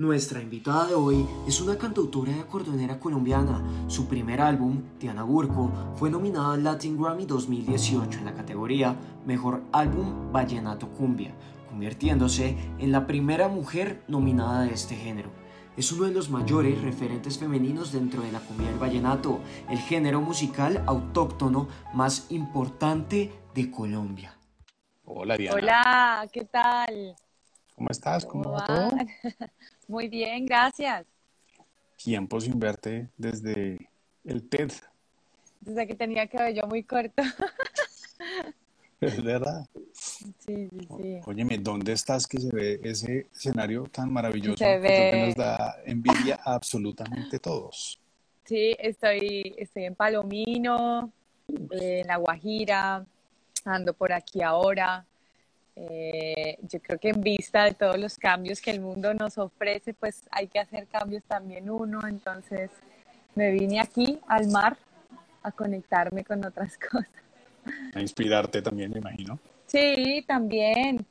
Nuestra invitada de hoy es una cantautora y acordeonera colombiana. Su primer álbum, Diana Burco, fue nominada al Latin Grammy 2018 en la categoría Mejor Álbum Vallenato Cumbia, convirtiéndose en la primera mujer nominada de este género. Es uno de los mayores referentes femeninos dentro de la cumbia del vallenato, el género musical autóctono más importante de Colombia. Hola Diana. Hola, ¿qué tal? ¿Cómo estás? ¿Cómo, va todo? Muy bien, gracias. Tiempo sin verte desde el TED. Desde que tenía cabello muy corto. Es verdad. Sí, sí, sí. Óyeme, ¿dónde estás que se ve ese escenario tan maravilloso? Se ve. Que nos da envidia a absolutamente todos. Sí, estoy, estoy en Palomino, en La Guajira, ando por aquí ahora. Eh, yo creo que en vista de todos los cambios que el mundo nos ofrece, pues hay que hacer cambios también uno. Entonces me vine aquí al mar a conectarme con otras cosas. A inspirarte también, me imagino. Sí, también.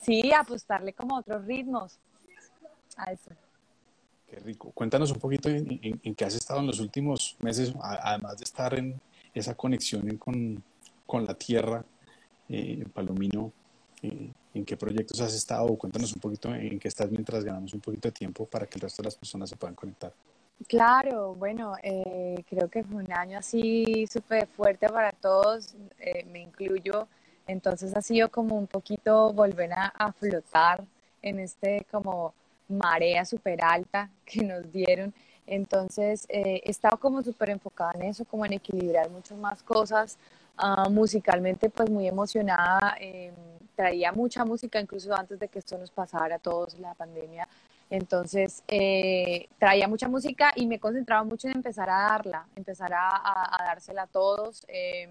Sí, apostarle como a otros ritmos a eso. Qué rico. Cuéntanos un poquito en, en- en qué has estado en los últimos meses, además de estar en esa conexión con, con la tierra, eh, en Palomino, eh, en qué proyectos has estado, cuéntanos un poquito en qué estás mientras ganamos un poquito de tiempo para que el resto de las personas se puedan conectar. Claro, bueno, eh, creo que fue un año así súper fuerte para todos, eh, me incluyo, entonces ha sido como un poquito volver a, a flotar en este como marea súper alta que nos dieron, entonces eh, he estado como súper enfocada en eso, como en equilibrar muchas más cosas, Ah, musicalmente pues muy emocionada, eh, traía mucha música incluso antes de que esto nos pasara a todos la pandemia. Entonces, eh, traía mucha música y me concentraba mucho en empezar a darla, empezar a, dársela a todos. Eh,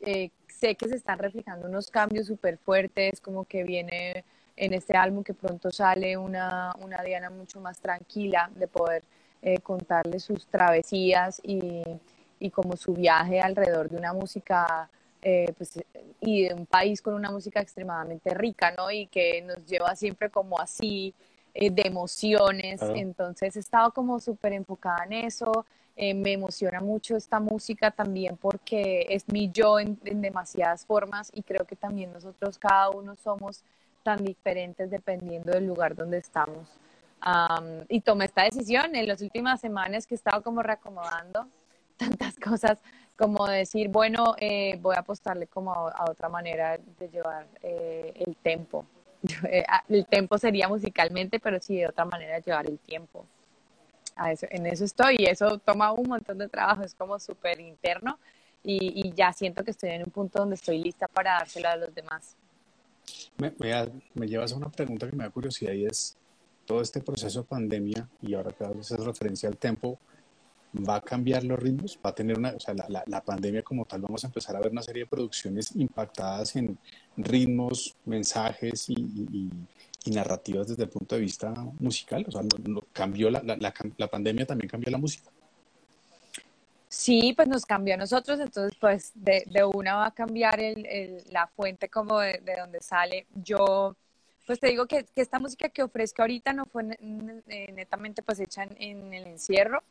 eh, sé que se están reflejando unos cambios súper fuertes, como que viene en este álbum que pronto sale una, una Diana mucho más tranquila de poder eh, contarle sus travesías y, y como su viaje alrededor de una música eh, pues, y de un país con una música extremadamente rica, ¿no? Y que nos lleva siempre como así eh, de emociones. Entonces he estado como súper enfocada en eso. Eh, me emociona mucho esta música también porque es mi yo en, en demasiadas formas y creo que también nosotros cada uno somos tan diferentes dependiendo del lugar donde estamos. Am, y tomé esta decisión en las últimas semanas que he estado como reacomodando tantas cosas como decir, bueno, eh, voy a apostarle como a, otra manera de llevar eh, el tempo. Eh, a- el tempo sería musicalmente, pero sí de otra manera llevar el tiempo. A eso, en eso estoy y eso toma un montón de trabajo, es como súper interno y, ya siento que estoy en un punto donde estoy lista para dárselo a los demás. Me, me llevas a una pregunta que me da curiosidad y es, todo este proceso de pandemia y ahora que haces referencia al tempo, ¿va a cambiar los ritmos? ¿Va a tener una, o sea, la, pandemia como tal, vamos a empezar a ver una serie de producciones impactadas en ritmos, mensajes y, narrativas desde el punto de vista musical? O sea, cambió la, la, pandemia también cambió la música. Sí, pues nos cambió a nosotros, entonces pues de, de una va a cambiar el, el- la fuente como de, de donde sale. Yo, pues te digo que, esta música que ofrezco ahorita no fue ne- netamente pues hecha en, en el encierro,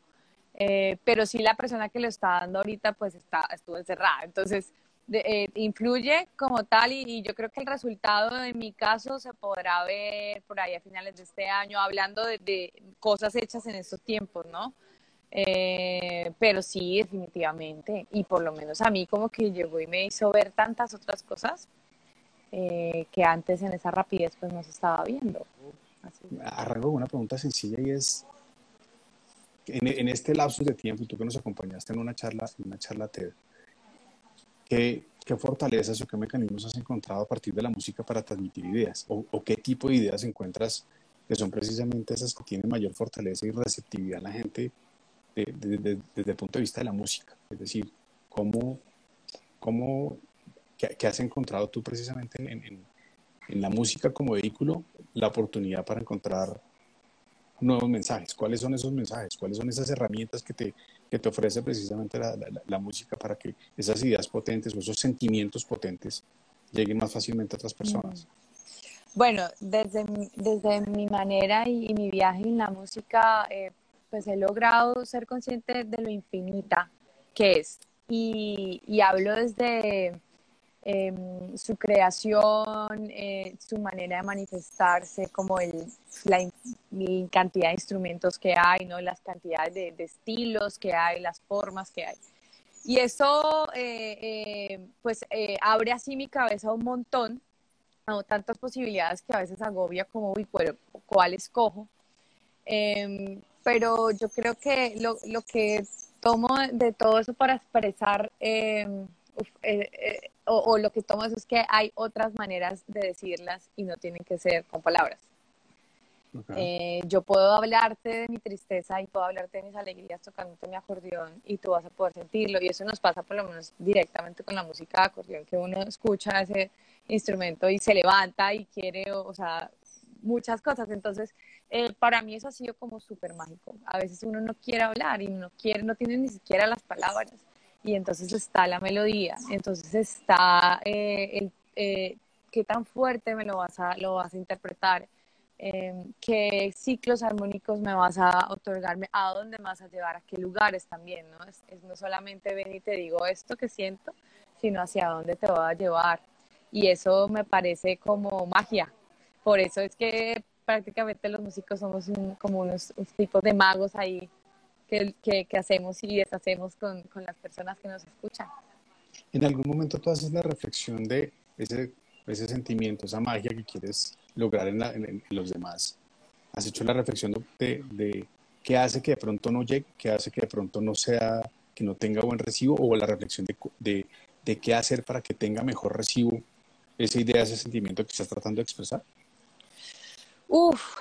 eh, pero sí la persona que lo está dando ahorita pues está, estuvo encerrada, entonces de- eh, influye como tal y, y yo creo que el resultado en mi caso se podrá ver por ahí a finales de este año, hablando de, de cosas hechas en estos tiempos, ¿no? Eh, pero sí, definitivamente. Y por lo menos a mí como que llegó y me hizo ver tantas otras cosas eh, que antes en esa rapidez pues no se estaba viendo. Así. Arranco con una pregunta sencilla y es, en, en este lapsus de tiempo, tú que nos acompañaste en una charla, en una charla TED, ¿qué, qué fortalezas o qué mecanismos has encontrado a partir de la música para transmitir ideas? ¿O, o qué tipo de ideas encuentras que son precisamente esas que tienen mayor fortaleza y receptividad a la gente de- de- de- desde el punto de vista de la música? Es decir, ¿cómo, cómo, qué, qué has encontrado tú precisamente en, en- en la música como vehículo la oportunidad para encontrar nuevos mensajes. ¿Cuáles son esos mensajes? ¿Cuáles son esas herramientas que te, que te ofrece precisamente la, la- la música para que esas ideas potentes o esos sentimientos potentes lleguen más fácilmente a otras personas? Bueno, desde, desde mi manera y, mi viaje en la música, eh, pues he logrado ser consciente de lo infinita que es. Y, y hablo desde em, su creación, eh, su manera de manifestarse, como el, la, cantidad de instrumentos que hay, ¿no? las cantidades de, de estilos que hay, las formas que hay. Y eso, eh, pues, abre así mi cabeza un montón tantas posibilidades que a veces agobia como, uy, ¿cuál escojo? Em, pero yo creo que lo, lo, que tomo de todo eso para expresar, em, eh, eh, o, lo que tomo eso es que hay otras maneras de decirlas y no tienen que ser con palabras. Eh, yo puedo hablarte de mi tristeza y puedo hablarte de mis alegrías tocándote mi acordeón y tú vas a poder sentirlo. Y eso nos pasa por lo menos directamente con la música de acordeón, que uno escucha ese instrumento y se levanta y quiere, o, sea, muchas cosas. Entonces, eh, para mí eso ha sido como súper mágico. A veces uno no quiere hablar y no quiere, no tiene ni siquiera las palabras. Y entonces está la melodía, entonces está eh, el, eh, qué tan fuerte me lo vas a, lo vas a interpretar, em, qué ciclos armónicos me vas a otorgarme, a dónde me vas a llevar, a qué lugares también, ¿no? Es, es no solamente ven y te digo esto que siento, sino hacia dónde te voy a llevar y eso me parece como magia. Por eso es que prácticamente los músicos somos como unos, tipos de magos ahí que, que, hacemos y deshacemos con, con, las personas que nos escuchan. ¿En algún momento tú haces la reflexión de ese, ese sentimiento, esa magia que quieres lograr en, en, los demás? ¿Has hecho la reflexión de, de, qué hace que de pronto no llegue, qué hace que de pronto no sea, que no tenga buen recibo, o la reflexión de, de, de qué hacer para que tenga mejor recibo esa idea, ese sentimiento que estás tratando de expresar? Uf,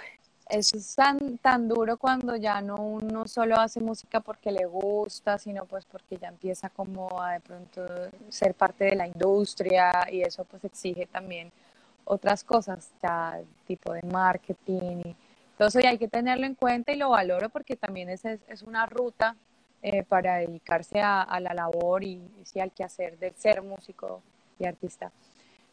es tan, tan duro cuando ya no uno solo hace música porque le gusta, sino pues porque ya empieza como a de pronto ser parte de la industria y eso pues exige también otras cosas, ya tipo de marketing y y hay que tenerlo en cuenta y lo valoro porque también es, es, una ruta eh, para dedicarse a, la labor y, y al quehacer de ser músico y artista.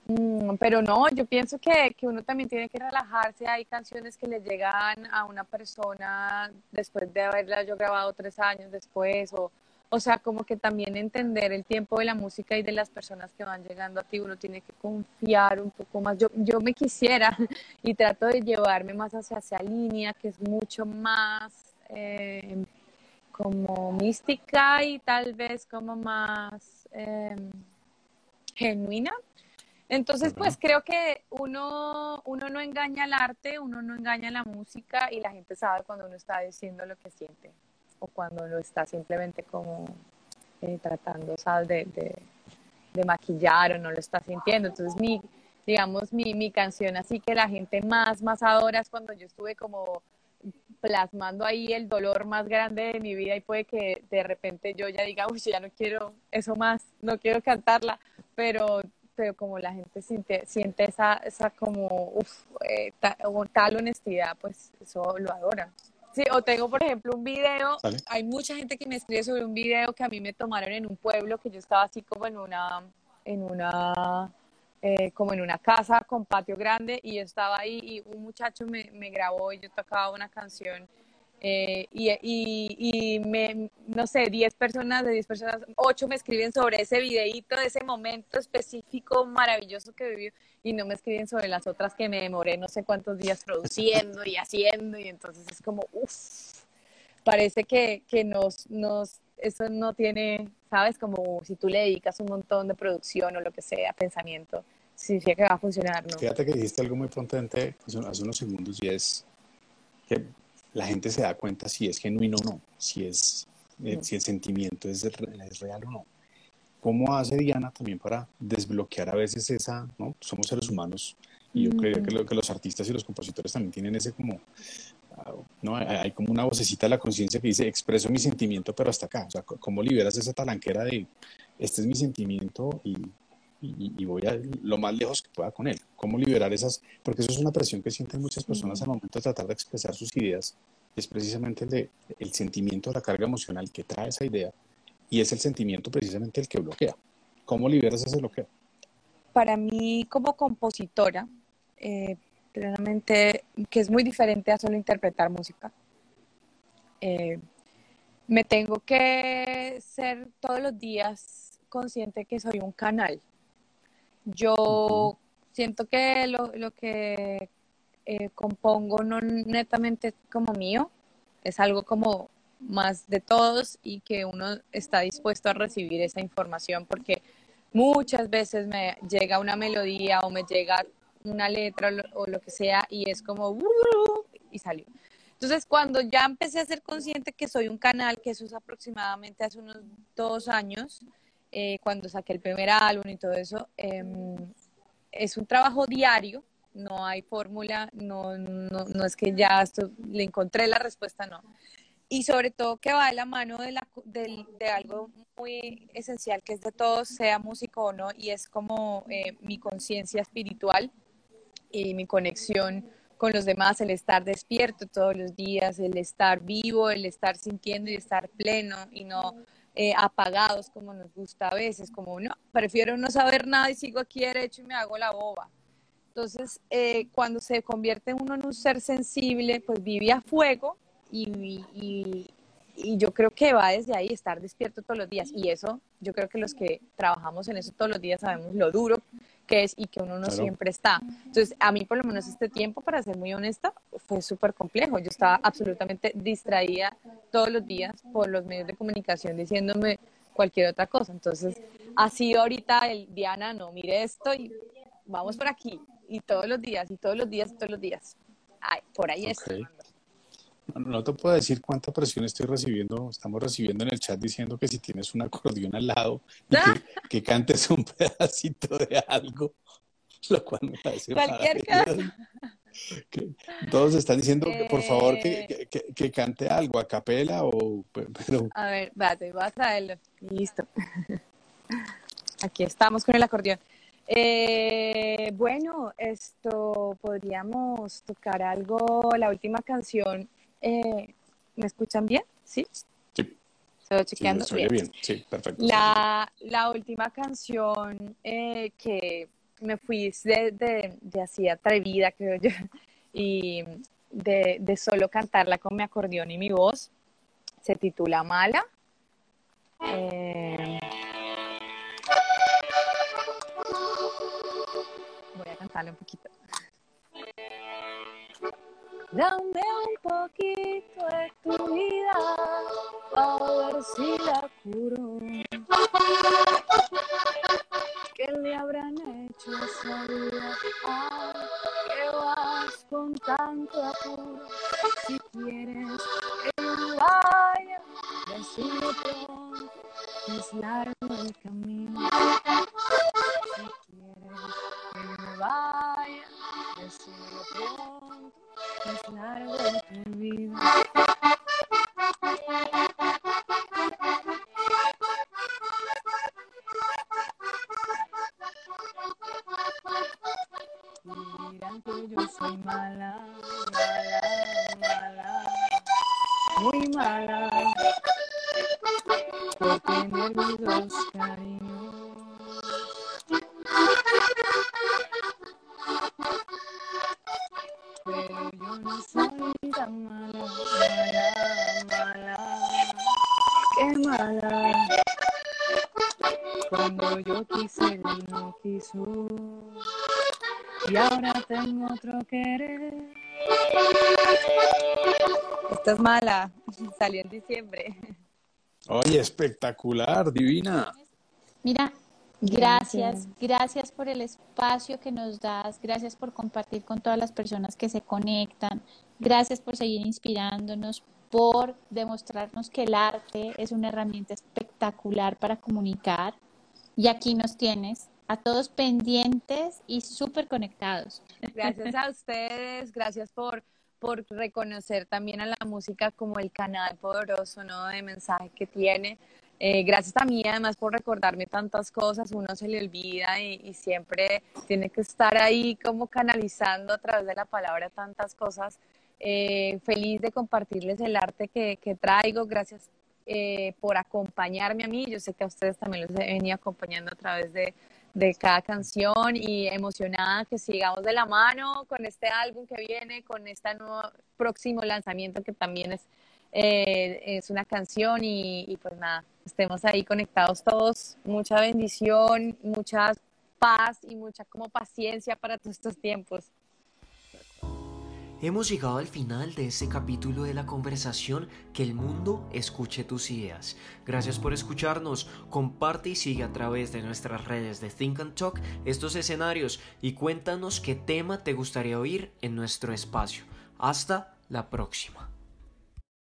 Mm, pero no, yo pienso que, que, uno también tiene que relajarse. Hay canciones que le llegan a una persona después de haberla yo grabado tres años después, o, o sea, como que también entender el tiempo de la música y de las personas que van llegando a ti. Uno tiene que confiar un poco más. Yo, yo me quisiera y trato de llevarme más hacia esa línea que es mucho más eh, como mística y tal vez como más eh, genuina entonces, pues creo que uno, uno no engaña al arte, uno no engaña la música y la gente sabe cuando uno está diciendo lo que siente o cuando uno está simplemente como eh, tratando, ¿sabes? De, de, maquillar o no lo está sintiendo. Entonces, mi, digamos, mi, mi canción así que la gente más, más adora es cuando yo estuve como plasmando ahí el dolor más grande de mi vida y puede que de repente yo ya diga, uy, ya no quiero eso más, no quiero cantarla, pero pero como la gente siente, siente esa, esa como, uf, eh, tal honestidad, pues eso lo adora. Sí, o tengo, por ejemplo, un video, hay mucha gente que me escribe sobre un video que a mí me tomaron en un pueblo, que yo estaba así como en una, en una, eh, como en una casa con patio grande y yo estaba ahí y un muchacho me, me grabó y yo tocaba una canción eh, y, y, me, no sé, 10 personas, de 10 personas, 8 me escriben sobre ese videíto, de ese momento específico maravilloso que viví y no me escriben sobre las otras que me demoré no sé cuántos días produciendo y haciendo y entonces es como, uff, parece que, que nos, nos, eso no tiene, sabes, como si tú le dedicas un montón de producción o lo que sea, pensamiento, significa que va a funcionar, ¿no? Fíjate que dijiste algo muy potente hace unos segundos y es que la gente se da cuenta si es genuino o no, si, es, eh, si el sentimiento es, es, real o no. ¿Cómo hace Diana también para desbloquear a veces esa, ¿no? Somos seres humanos y yo creo que, que, los artistas y los compositores también tienen ese como, ah, ¿no? Hay como una vocecita de la conciencia que dice, expreso mi sentimiento, pero hasta acá. O sea, ¿cómo liberas esa talanquera de, este es mi sentimiento y, y, voy a lo más lejos que pueda con él. ¿Cómo liberar esas? Porque eso es una presión que sienten muchas personas al momento de tratar de expresar sus ideas. Es precisamente el, de, el sentimiento, la carga emocional que trae esa idea y es el sentimiento precisamente el que bloquea. ¿Cómo liberas ese bloqueo? Para mí como compositora, eh, plenamente, que es muy diferente a solo interpretar música. Eh, me tengo que ser todos los días consciente que soy un canal. Yo siento que lo, lo que eh, compongo no netamente como mío, es algo como más de todos y que uno está dispuesto a recibir esa información porque muchas veces me llega una melodía o me llega una letra o lo, que sea y es como y salió. Entonces, cuando ya empecé a ser consciente que soy un canal, que eso es aproximadamente hace unos dos años, eh, cuando saqué el primer álbum y todo eso, em, es un trabajo diario, no hay fórmula, no, no, no, es que ya le encontré la respuesta, no. Y sobre todo que va de la mano de, la, de, de algo muy esencial que es de todos, sea músico o no, y es como eh, mi conciencia espiritual y mi conexión con los demás, el estar despierto todos los días, el estar vivo, el estar sintiendo y estar pleno y no eh, apagados como nos gusta a veces, como no, prefiero no saber nada y sigo aquí derecho y me hago la boba. Entonces, eh, cuando se convierte uno en un ser sensible, pues vive a fuego y, y, y, yo creo que va desde ahí estar despierto todos los días. Y eso, yo creo que los que trabajamos en eso todos los días sabemos lo duro que es y que uno no siempre está. Entonces, a mí por lo menos este tiempo, para ser muy honesta, fue súper complejo. Yo estaba absolutamente distraída todos los días por los medios de comunicación diciéndome cualquier otra cosa. Entonces, ha sido ahorita el Diana, no, mire esto y vamos por aquí. Y todos los días, y todos los días, y todos los días. Ay, por ahí es. No te puedo decir cuánta presión estoy recibiendo. Estamos recibiendo en el chat diciendo que si tienes un acordeón al lado y que, cantes un pedacito de algo, lo cual me parece Cualquier cosa. todos están diciendo que por favor que, que, cante algo a capela o pero... a ver, vas a verlo. Listo. Aquí estamos con el acordeón. Eh, bueno, esto podríamos tocar algo, la última canción eh, ¿Me escuchan bien? ¿Sí? Sí. Estoy chequeando. Sí, bien. Sí, perfecto. La, la última canción eh, que me fui de, de, de, así atrevida, creo yo, y de, de solo cantarla con mi acordeón y mi voz, se titula Mala. Eh, voy a cantarle un poquito. Dame un poquito de tu vida a ver si la curo. ¿Qué le habrán hecho a esa vida? que vas con tanto apuro. Si quieres que vaya, decime pronto, es largo el camino. Vida. Dirán que yo soy mala, mala, mala, muy mala, por tener mis dos cariños. Quise, él no quiso. Y ahora tengo otro querer. Esta es mala, salió en diciembre. Oye, espectacular, divina. Mira, Gracias, gracias por el espacio que nos das, gracias por compartir con todas las personas que se conectan, gracias por seguir inspirándonos, por demostrarnos que el arte es una herramienta espectacular para comunicar. Y aquí nos tienes a todos pendientes y súper conectados. Gracias a ustedes, gracias por, por reconocer también a la música como el canal poderoso de mensaje que tiene. Eh, gracias a mí además por recordarme tantas cosas, uno se le olvida y, siempre tiene que estar ahí como canalizando a través de la palabra tantas cosas. Eh, feliz de compartirles el arte que, traigo, gracias eh, por acompañarme a mí, yo sé que a ustedes también los he venido acompañando a través de, de cada canción y emocionada que sigamos de la mano con este álbum que viene, con este nuevo próximo lanzamiento que también es, eh, es una canción y, y pues nada, estemos ahí conectados todos. Mucha bendición, mucha paz y mucha como paciencia para todos estos tiempos. Hemos llegado al final de este capítulo de la conversación Que el mundo escuche tus ideas. Gracias por escucharnos, comparte y sigue a través de nuestras redes de Think and Talk estos escenarios y cuéntanos qué tema te gustaría oír en nuestro espacio. Hasta la próxima.